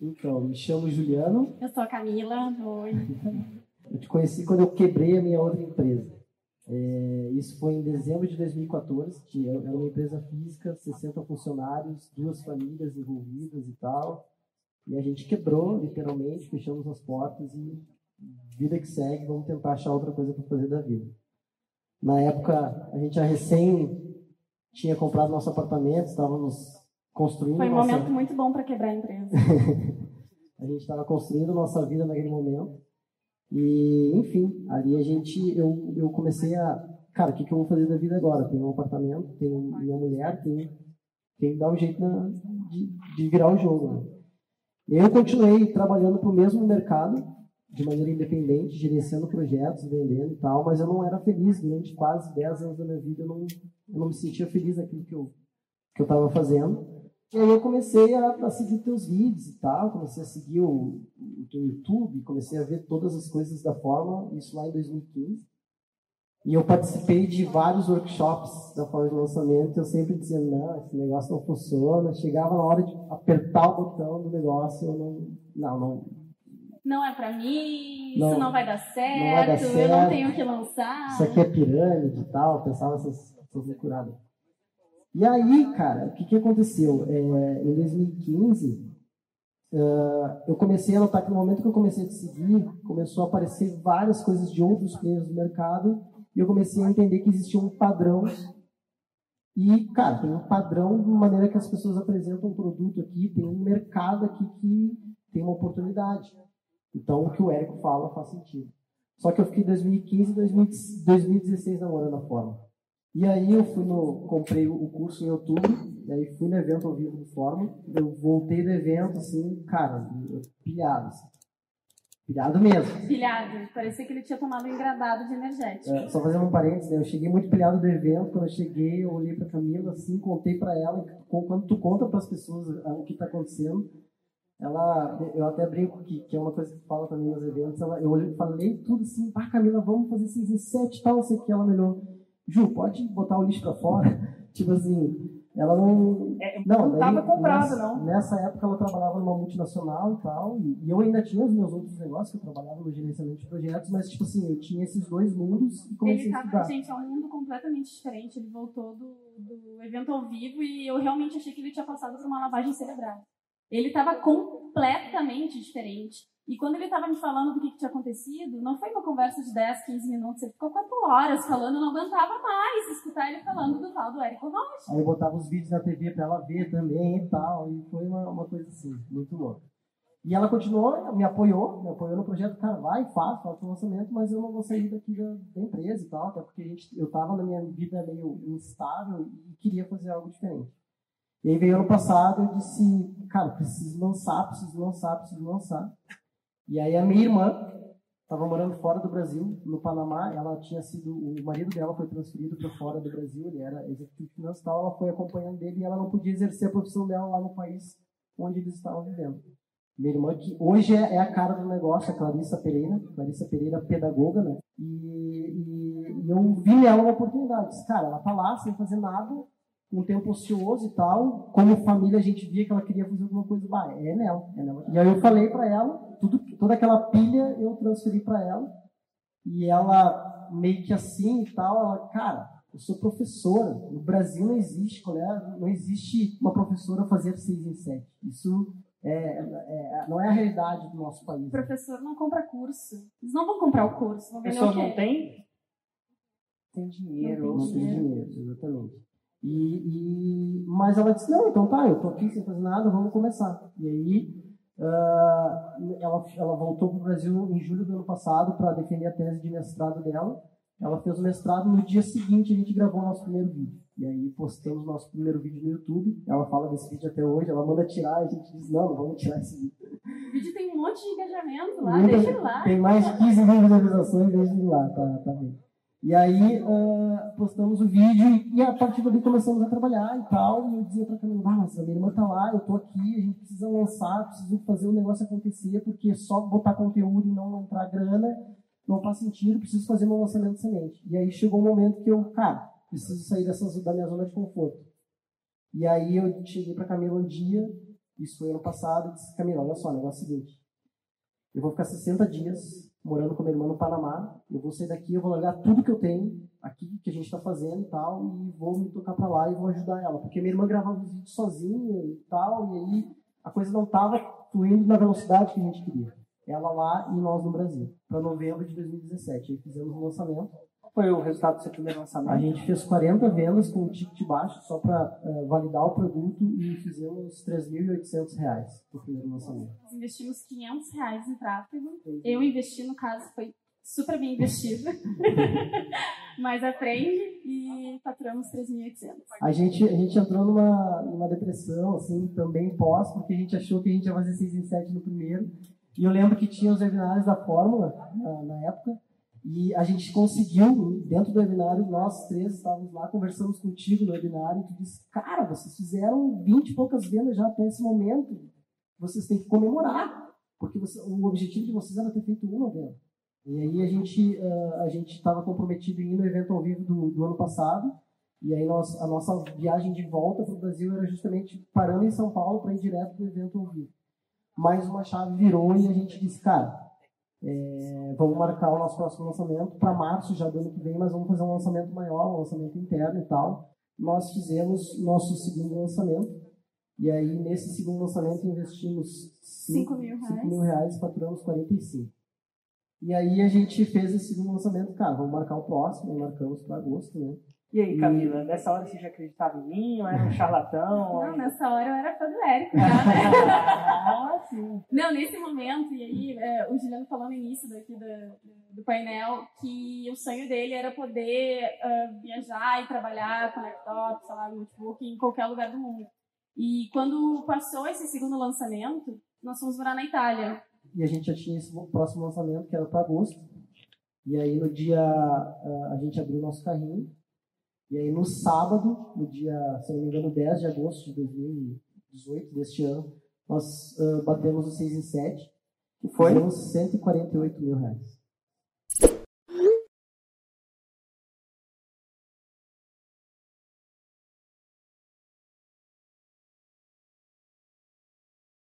Então, me chamo Juliano. Eu sou a Camila. Oi. Eu te conheci quando eu quebrei a minha outra empresa. É, isso foi em dezembro de 2014, que era uma empresa física, 60 funcionários, duas famílias envolvidas e tal. E a gente quebrou, literalmente, fechamos as portas e vida que segue, vamos tentar achar outra coisa para fazer da vida. Na época, a gente já recém tinha comprado nosso apartamento, estávamos construindo. Foi um nossa... momento muito bom para quebrar a empresa. a gente estava construindo nossa vida naquele momento. E, enfim, ali a gente, eu, eu comecei a, cara, o que, que eu vou fazer da vida agora? Tenho um apartamento, tenho minha mulher, tenho, tenho que dar um jeito na, de, de virar o jogo. Né? Eu continuei trabalhando para o mesmo mercado, de maneira independente, gerenciando projetos, vendendo e tal, mas eu não era feliz durante quase 10 anos da minha vida, eu não, eu não me sentia feliz naquilo que eu que eu estava fazendo. E aí eu comecei a, a, seguir teus vídeos e tal, comecei a seguir o, o teu YouTube, comecei a ver todas as coisas da forma, isso lá em 2015. E eu participei de vários workshops da forma de lançamento, eu sempre dizia, não, esse negócio não funciona. Chegava na hora de apertar o botão do negócio, eu não, não, não. Não é para mim, não, isso não vai dar certo, não vai dar certo, eu não tenho que lançar. Isso aqui é pirâmide e tal, pensava essas, essas loucuradas. E aí, cara, o que, que aconteceu? É, em 2015, uh, eu comecei a notar que no momento que eu comecei a te seguir, começou a aparecer várias coisas de outros players do mercado e eu comecei a entender que existia um padrão. E, cara, tem um padrão de maneira que as pessoas apresentam um produto aqui, tem um mercado aqui que tem uma oportunidade. Então, o que o Érico fala faz sentido. Só que eu fiquei 2015 e 2016 namorando a forma. E aí eu fui no, comprei o curso em outubro, e aí fui no evento ao vivo do Fórmula, eu voltei do evento, assim, cara, pilhado, assim. Pilhado mesmo. Pilhado. Parecia que ele tinha tomado um engradado de energético. É, só fazendo um parênteses, né? Eu cheguei muito pilhado do evento. Quando eu cheguei, eu olhei pra Camila, assim, contei pra ela. Quando tu conta pras pessoas o que tá acontecendo, ela, eu até brinco que, que é uma coisa que fala também nos eventos. Ela, eu olhei, falei tudo assim, pá, Camila, vamos fazer 6 e 7 tal, sei que. Ela melhorou. Ju, pode botar o lixo para fora? tipo assim, ela não. É, não estava comprado, não. Nessa época ela trabalhava numa multinacional e tal, e, e, eu ainda tinha os meus outros negócios, que eu trabalhava no gerenciamento de projetos, mas, tipo assim, eu tinha esses dois mundos e comecei ele a estudar. Gente, é um mundo completamente diferente. Ele voltou do, do evento ao vivo e eu realmente achei que ele tinha passado por uma lavagem cerebral. Ele estava completamente diferente. E quando ele estava me falando do que, que, tinha acontecido, não foi uma conversa de 10, 15 minutos, ele ficou 4 horas falando, não aguentava mais escutar ele falando do tal do Érico Rocha. Aí eu botava os vídeos na TV para ela ver também e tal, e foi uma, uma coisa assim, muito louca. E ela continuou, me apoiou, me apoiou no projeto, cara, vai, faz, faz o lançamento, mas eu não vou sair daqui da, da empresa e tal, até porque a gente, eu estava na minha vida meio instável e queria fazer algo diferente. E aí veio ano passado, eu disse, cara, preciso lançar, preciso lançar, preciso lançar. E aí a minha irmã estava morando fora do Brasil, no Panamá. Ela tinha sido, o marido dela foi transferido para fora do Brasil, ele era executivo financeiro, ela foi acompanhando dele e ela não podia exercer a profissão dela lá no país onde eles estavam vivendo. Minha irmã, que hoje é, é a cara do negócio, a Clarissa Pereira, Clarissa Pereira, pedagoga, né? E, e, e eu vi nela uma oportunidade. Disse, cara, ela tá lá sem fazer nada, um tempo ocioso e tal. Como família, a gente via que ela queria fazer alguma coisa. Bah, é nela, é nela. E aí eu falei para ela, tudo, toda aquela pilha eu transferi para ela. E ela, meio que assim e tal, ela, cara, eu sou professora. No Brasil não existe, né? não existe uma professora fazer seis em sete. Isso é, é, não é a realidade do nosso país. O professor não compra curso. Eles não vão comprar o curso. Vão vender o não tem? Tem dinheiro. Não tem dinheiro, não tem dinheiro exatamente. E, e, mas ela disse, não, então tá, eu tô aqui sem fazer nada, vamos começar. E aí uh, ela, ela voltou para o Brasil em julho do ano passado para defender a tese de mestrado dela. Ela fez o mestrado, no dia seguinte a gente gravou o nosso primeiro vídeo. E aí postamos nosso primeiro vídeo no YouTube. Ela fala desse vídeo até hoje, ela manda tirar, a gente diz, não, não vamos tirar esse vídeo. O vídeo tem um monte de engajamento lá, Muita, deixa ele lá. Tem mais de 15 mil visualizações, deixa ele lá, tá, tá bem. E aí uh, postamos o vídeo e a partir dali começamos a trabalhar e tal. E eu dizia para Camila, ah, mas a minha irmã tá lá, eu tô aqui, a gente precisa lançar, precisa fazer o negócio acontecer, porque só botar conteúdo e não entrar grana não faz sentido, preciso fazer meu lançamento semente. E aí chegou um momento que eu, cara, preciso sair dessas, da minha zona de conforto. E aí eu cheguei para Camila um dia Isso foi ano passado. Eu disse, Camila, olha só, o negócio é o seguinte. Eu vou ficar 60 dias morando com minha irmã no Panamá. Eu vou sair daqui, eu vou largar tudo que eu tenho aqui, que a gente está fazendo e tal, e vou me tocar para lá e vou ajudar ela. Porque minha irmã gravava os vídeos sozinha e tal, e aí a coisa não estava fluindo na velocidade que a gente queria. Ela lá e nós no Brasil, para novembro de 2017. Aí fizemos o lançamento foi o resultado do seu primeiro lançamento? A gente fez 40 vendas com um ticket baixo só para uh, eh, validar o produto e fizemos R$ 3.800 no primeiro lançamento. Nós investimos 500 reais em tráfego. Eu investi, no caso, foi super bem investido. Mas aprende e faturamos 3.800. A gente, a gente entrou numa, numa depressão, assim, também pós, porque a gente achou que a gente ia fazer 6 em 7 no primeiro. E eu lembro que tinha os webinários da Fórmula na, na época, e a gente conseguiu, dentro do webinário, nós três estávamos lá, conversamos contigo no webinário, e tu disse, cara, vocês fizeram 20 e poucas vendas já até esse momento, vocês têm que comemorar, porque você, o objetivo de vocês era ter feito uma venda. E aí a gente uh, a gente estava comprometido em ir no evento ao vivo do, do ano passado, e aí nós, a nossa viagem de volta para o Brasil era justamente parando em São Paulo para ir direto para o evento ao vivo. Mas uma chave virou e a gente disse, cara, é, vamos marcar o nosso próximo lançamento para março já do ano que vem, mas vamos fazer um lançamento maior, um lançamento interno e tal. Nós fizemos nosso segundo lançamento. E aí, nesse segundo lançamento, investimos 5 mil, mil reais, faturamos 45. E aí a gente fez esse segundo lançamento, cara, vamos marcar o próximo, marcamos para agosto, né? E aí, Camila, nessa hora você já acreditava em mim ou era um charlatão? Não, nessa hora eu era fã do Érico. ah, sim. Não, nesse momento, e aí é, o Juliano falou no início daqui do, do painel que o sonho dele era poder uh, viajar e trabalhar com laptop, sei lá, notebook, em qualquer lugar do mundo. E quando passou esse segundo lançamento, nós fomos morar na Itália. E a gente já tinha esse próximo lançamento, que era para agosto. E aí no dia, uh, a gente abriu nosso carrinho e aí no sábado, no dia, se não me engano, 10 de agosto de 2018, deste ano, nós uh, batemos o 6 em 7, que foi? Fizemos 148 mil reais.